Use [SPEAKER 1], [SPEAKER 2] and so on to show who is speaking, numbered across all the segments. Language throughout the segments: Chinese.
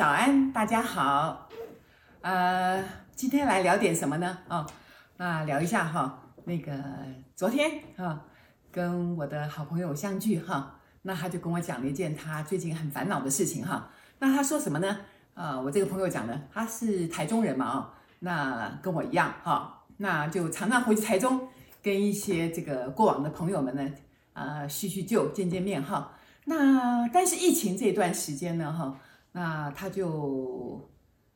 [SPEAKER 1] 早安，大家好。呃，今天来聊点什么呢？哦，那聊一下哈、那个昨天哈、跟我的好朋友相聚哈、那他就跟我讲了一件他最近很烦恼的事情哈、那他说什么呢？啊、我这个朋友讲的，他是台中人嘛，哦，那跟我一样哈、那就常常回去台中，跟一些这个过往的朋友们呢，呃，叙叙旧，见见面哈。那但是疫情这段时间呢，哈，那他就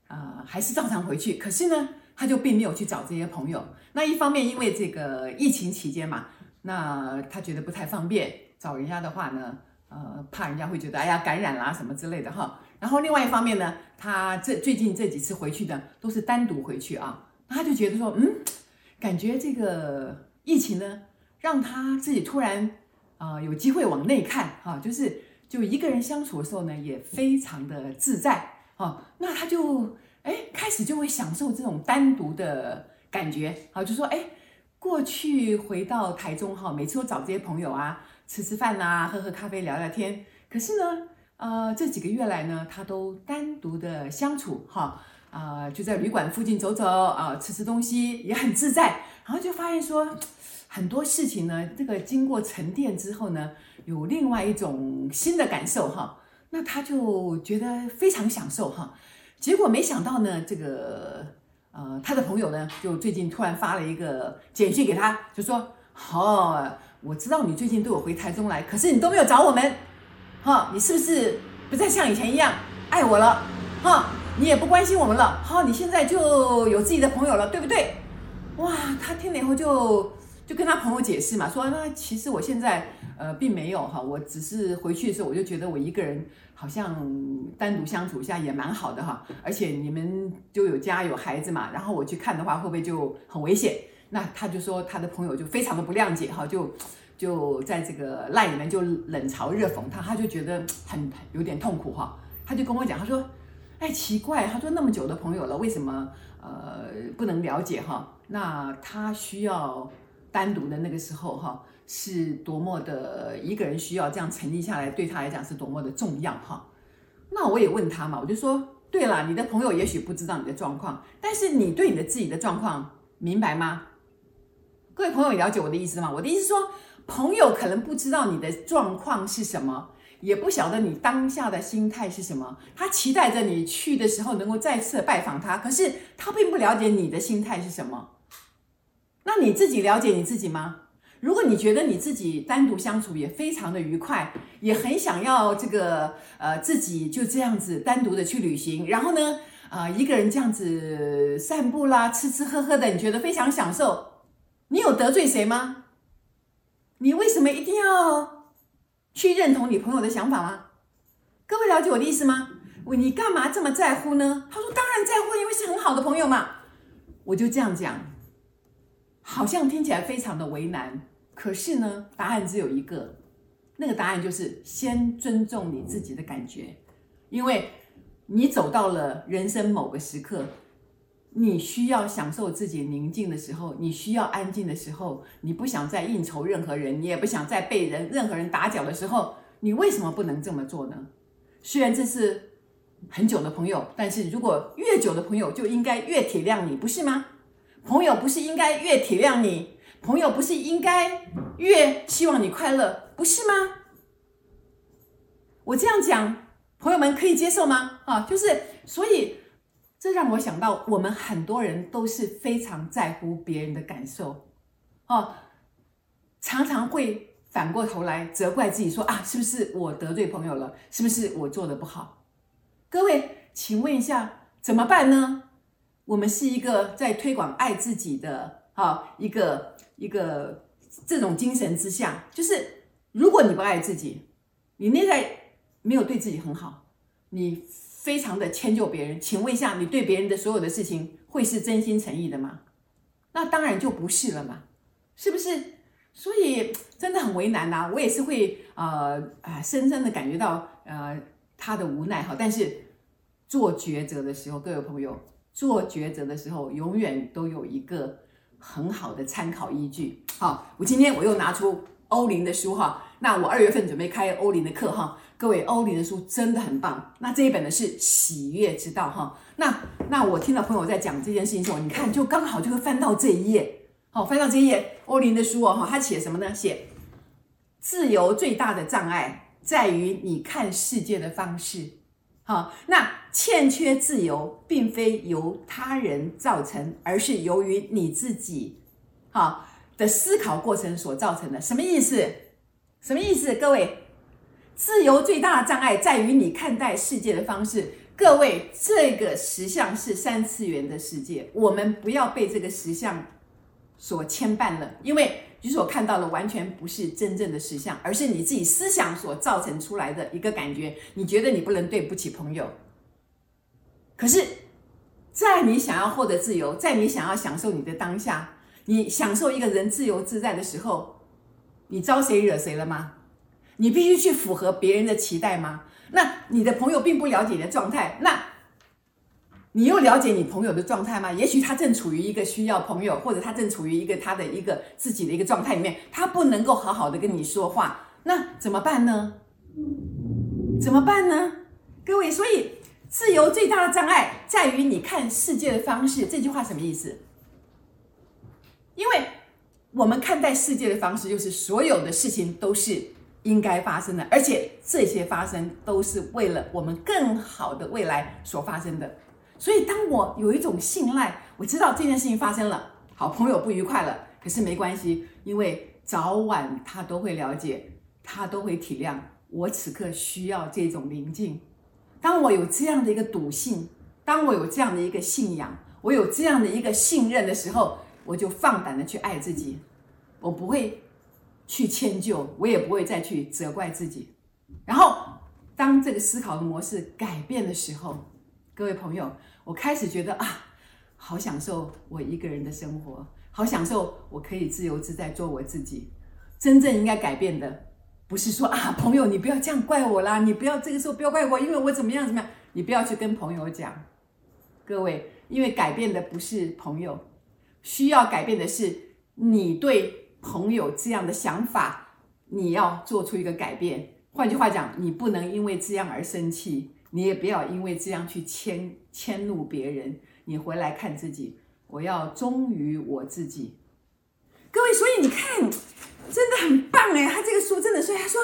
[SPEAKER 1] 啊、还是照常回去，可是呢，他就并没有去找这些朋友。那一方面因为这个疫情期间嘛，那他觉得不太方便找人家的话呢，呃，怕人家会觉得哎呀感染啦什么之类的哈。然后另外一方面呢，他这最近这几次回去的都是单独回去啊，他就觉得说，嗯，感觉这个疫情呢，让他自己突然。啊、有机会往内看哈、啊，就是就一个人相处的时候呢，也非常的自在啊。那他就哎开始就会享受这种单独的感觉啊，就说哎，过去回到台中哈、每次都找这些朋友啊，吃吃饭啊，喝喝咖啡，聊聊天。可是呢，呃，这几个月来呢，他都单独的相处哈啊、就在旅馆附近走走啊，吃吃东西也很自在。然后就发现说。很多事情呢，这个经过沉淀之后呢，有另外一种新的感受哈，那他就觉得非常享受哈。结果没想到呢，这个呃，他的朋友呢，就最近突然发了一个简讯给他，就说：哦，我知道你最近都有回台中来，可是你都没有找我们，哈，你是不是不再像以前一样爱我了？哈，你也不关心我们了，好，你现在就有自己的朋友了，对不对？哇，他听了以后就。就跟他朋友解释嘛，说那其实我现在呃并没有哈，我只是回去的时候我就觉得我一个人好像单独相处一下也蛮好的哈，而且你们就有家有孩子嘛，然后我去看的话会不会就很危险？那他就说他的朋友就非常的不谅解哈，就就在这个赖里面就冷嘲热讽他，他就觉得很有点痛苦哈，他就跟我讲，他说哎奇怪，他说那么久的朋友了，为什么呃不能了解哈？那他需要。单独的那个时候，哈，是多么的一个人需要这样沉静下来，对他来讲是多么的重要，哈。那我也问他嘛，我就说，对了，你的朋友也许不知道你的状况，但是你对你的自己的状况明白吗？各位朋友，了解我的意思吗？我的意思说，朋友可能不知道你的状况是什么，也不晓得你当下的心态是什么，他期待着你去的时候能够再次拜访他，可是他并不了解你的心态是什么。那你自己了解你自己吗？如果你觉得你自己单独相处也非常的愉快，也很想要这个呃自己就这样子单独的去旅行，然后呢啊、呃、一个人这样子散步啦，吃吃喝喝的，你觉得非常享受，你有得罪谁吗？你为什么一定要去认同你朋友的想法吗？各位了解我的意思吗？你干嘛这么在乎呢？他说当然在乎，因为是很好的朋友嘛。我就这样讲。好像听起来非常的为难，可是呢，答案只有一个，那个答案就是先尊重你自己的感觉，因为你走到了人生某个时刻，你需要享受自己宁静的时候，你需要安静的时候，你不想再应酬任何人，你也不想再被人任何人打搅的时候，你为什么不能这么做呢？虽然这是很久的朋友，但是如果越久的朋友就应该越体谅你，不是吗？朋友不是应该越体谅你，朋友不是应该越希望你快乐，不是吗？我这样讲，朋友们可以接受吗？啊，就是，所以这让我想到，我们很多人都是非常在乎别人的感受，哦，常常会反过头来责怪自己说，啊，是不是我得罪朋友了？是不是我做的不好？各位，请问一下，怎么办呢？我们是一个在推广爱自己的哈一个一个这种精神之下，就是如果你不爱自己，你内在没有对自己很好，你非常的迁就别人，请问一下，你对别人的所有的事情会是真心诚意的吗？那当然就不是了嘛，是不是？所以真的很为难呐，我也是会呃啊深深的感觉到呃他的无奈哈，但是做抉择的时候，各位朋友。做抉择的时候，永远都有一个很好的参考依据。好，我今天我又拿出欧林的书哈，那我二月份准备开欧林的课哈，各位，欧林的书真的很棒。那这一本呢是喜悦之道哈。那那我听到朋友在讲这件事情的时候，你看就刚好就会翻到这一页，好，翻到这一页，欧林的书哦哈，他写什么呢？写自由最大的障碍在于你看世界的方式。好，那欠缺自由并非由他人造成，而是由于你自己好的思考过程所造成的。什么意思？什么意思？各位？自由最大的障碍在于你看待世界的方式。各位，这个实相是三次元的世界，我们不要被这个实相所牵绊了，因为你所看到的完全不是真正的实相，而是你自己思想所造成出来的一个感觉。你觉得你不能对不起朋友，可是，在你想要获得自由，在你想要享受你的当下，你享受一个人自由自在的时候，你招谁惹谁了吗？你必须去符合别人的期待吗？那你的朋友并不了解你的状态，那你又了解你朋友的状态吗？也许他正处于一个需要朋友，或者他正处于一个他的一个自己的一个状态里面，他不能够好好的跟你说话，那怎么办呢？怎么办呢？各位，所以自由最大的障碍在于你看世界的方式。这句话什么意思？因为我们看待世界的方式，就是所有的事情都是。应该发生的，而且这些发生都是为了我们更好的未来所发生的。所以，当我有一种信赖，我知道这件事情发生了，好朋友不愉快了，可是没关系，因为早晚他都会了解，他都会体谅我此刻需要这种宁静。当我有这样的一个笃信，当我有这样的一个信仰，我有这样的一个信任的时候，我就放胆的去爱自己，我不会。去迁就，我也不会再去责怪自己。然后，当这个思考的模式改变的时候，各位朋友，我开始觉得啊，好享受我一个人的生活，好享受我可以自由自在做我自己。真正应该改变的，不是说啊，朋友，你不要这样怪我啦，你不要这个时候不要怪我，因为我怎么样怎么样，你不要去跟朋友讲。各位，因为改变的不是朋友，需要改变的是你对。朋友这样的想法，你要做出一个改变。换句话讲，你不能因为这样而生气，你也不要因为这样去迁迁怒别人。你回来看自己，我要忠于我自己。各位，所以你看，真的很棒哎！他这个书真的，所以他说，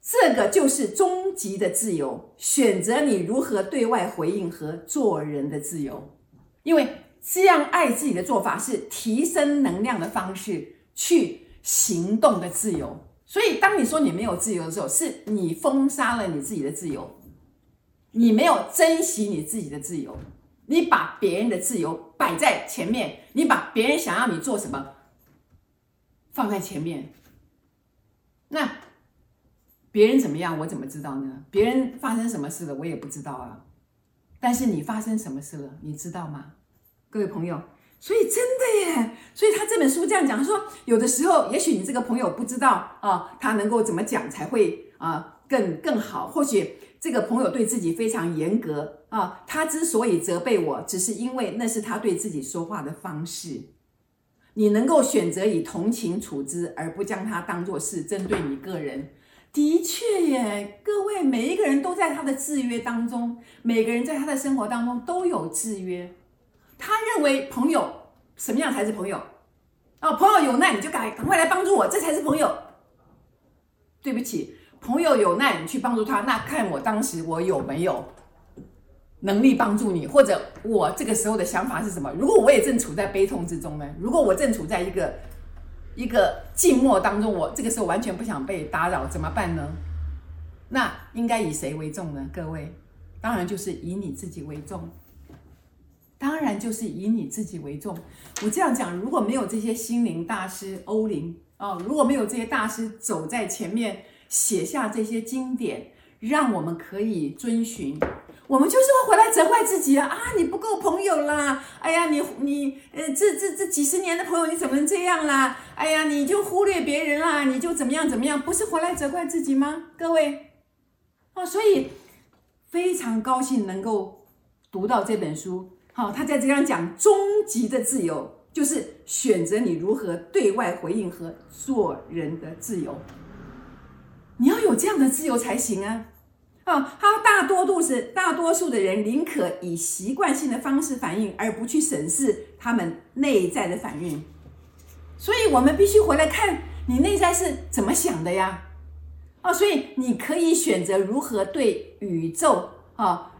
[SPEAKER 1] 这个就是终极的自由，选择你如何对外回应和做人的自由。因为这样爱自己的做法是提升能量的方式。去行动的自由，所以当你说你没有自由的时候，是你封杀了你自己的自由，你没有珍惜你自己的自由，你把别人的自由摆在前面，你把别人想要你做什么放在前面，那别人怎么样，我怎么知道呢？别人发生什么事了，我也不知道啊。但是你发生什么事了，你知道吗？各位朋友。所以真的耶，所以他这本书这样讲，他说有的时候，也许你这个朋友不知道啊，他能够怎么讲才会啊更更好。或许这个朋友对自己非常严格啊，他之所以责备我，只是因为那是他对自己说话的方式。你能够选择以同情处之，而不将他当作是针对你个人。的确耶，各位每一个人都在他的制约当中，每个人在他的生活当中都有制约。他认为朋友什么样才是朋友？哦，朋友有难你就赶赶快来帮助我，这才是朋友。对不起，朋友有难你去帮助他，那看我当时我有没有能力帮助你，或者我这个时候的想法是什么？如果我也正处在悲痛之中呢？如果我正处在一个一个寂寞当中，我这个时候完全不想被打扰，怎么办呢？那应该以谁为重呢？各位，当然就是以你自己为重。当然就是以你自己为重。我这样讲，如果没有这些心灵大师欧林啊，如果没有这些大师走在前面写下这些经典，让我们可以遵循，我们就是会回来责怪自己啊！啊，你不够朋友啦！哎呀，你你呃，这这这几十年的朋友你怎么能这样啦？哎呀，你就忽略别人啦，你就怎么样怎么样？不是回来责怪自己吗？各位，哦，所以非常高兴能够读到这本书。好，他在这样讲，终极的自由就是选择你如何对外回应和做人的自由。你要有这样的自由才行啊！啊，他大多数是大多数的人宁可以习惯性的方式反应，而不去审视他们内在的反应。所以，我们必须回来看你内在是怎么想的呀！啊，所以你可以选择如何对宇宙啊，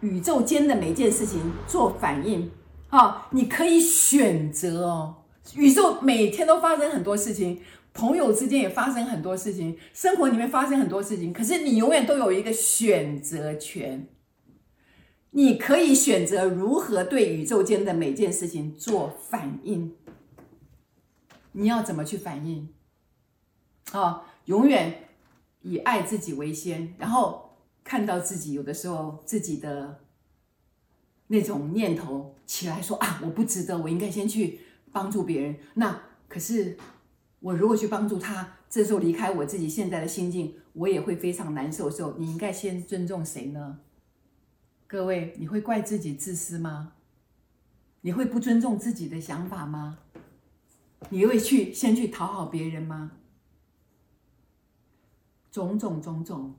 [SPEAKER 1] 宇宙间的每件事情做反应。啊，你可以选择哦。宇宙每天都发生很多事情，朋友之间也发生很多事情，生活里面发生很多事情。可是你永远都有一个选择权，你可以选择如何对宇宙间的每件事情做反应。你要怎么去反应？啊，永远以爱自己为先，然后看到自己有的时候自己的那种念头起来说啊，我不值得，我应该先去。帮助别人，那可是我如果去帮助他，这时候离开我自己现在的心境，我也会非常难受的时候，你应该先尊重谁呢？各位，你会怪自己自私吗？你会不尊重自己的想法吗？你会去先去讨好别人吗？种种种种，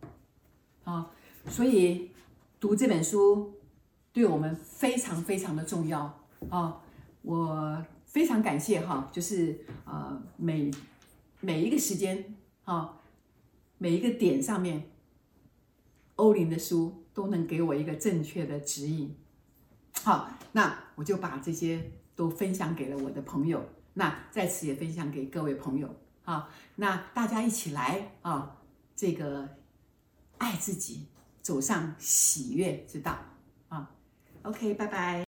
[SPEAKER 1] 啊，所以读这本书对我们非常非常的重要啊，我。非常感谢哈，就是呃每每一个时间哈，每一个点上面，欧林的书都能给我一个正确的指引。好，那我就把这些都分享给了我的朋友，那在此也分享给各位朋友。好，那大家一起来啊，这个爱自己，走上喜悦之道啊。OK，拜拜。